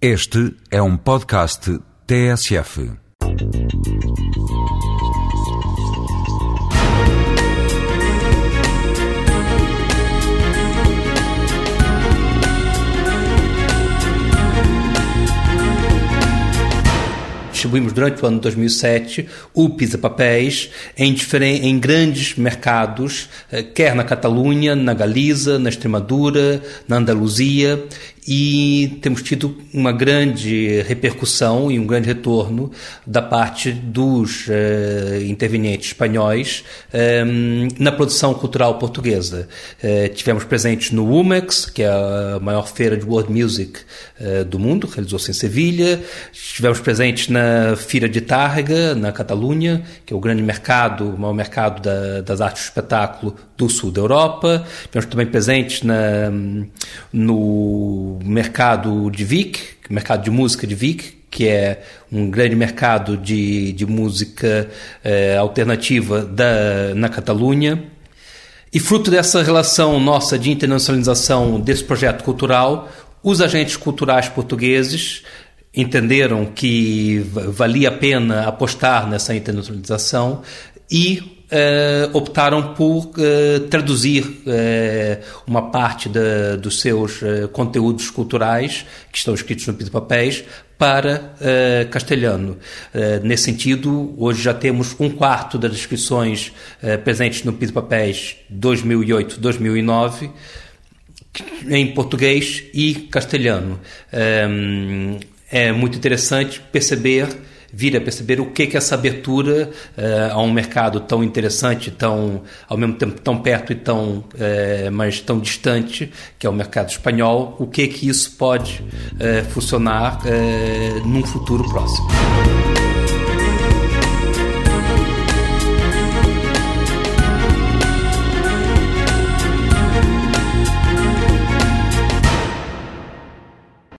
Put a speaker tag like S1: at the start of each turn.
S1: Este é um podcast TSF.
S2: distribuímos durante o ano de 2007 o Pisa Papéis em, em grandes mercados, eh, quer na Catalunha, na Galiza, na Extremadura, na Andaluzia, e temos tido uma grande repercussão e um grande retorno da parte dos uh, intervenientes espanhóis ehm, na produção cultural portuguesa. Uh, tivemos presentes no UMEX, que é a maior feira de world music uh, do mundo, realizou-se em Sevilha. Estivemos presentes na Feira de Tárrega, na Catalunha, que é o grande mercado, o maior mercado da, das artes do espetáculo do sul da Europa. Estivemos também presentes na, no mercado de Vic, mercado de música de Vic, que é um grande mercado de, de música eh, alternativa da, na Catalunha. E fruto dessa relação nossa de internacionalização desse projeto cultural, os agentes culturais portugueses entenderam que valia a pena apostar nessa internacionalização e Uh, optaram por uh, traduzir uh, uma parte de, dos seus conteúdos culturais, que estão escritos no Pito Papéis, para castelhano. nesse sentido, hoje já temos um quarto das inscrições presentes no Pito Papéis 2008-2009 em português e castelhano. é muito interessante perceber vir a perceber o que que essa abertura uh, a um mercado tão interessante, tão ao mesmo tempo tão perto e tão uh, mas tão distante, que é o mercado espanhol, o que que isso pode uh, funcionar num futuro próximo.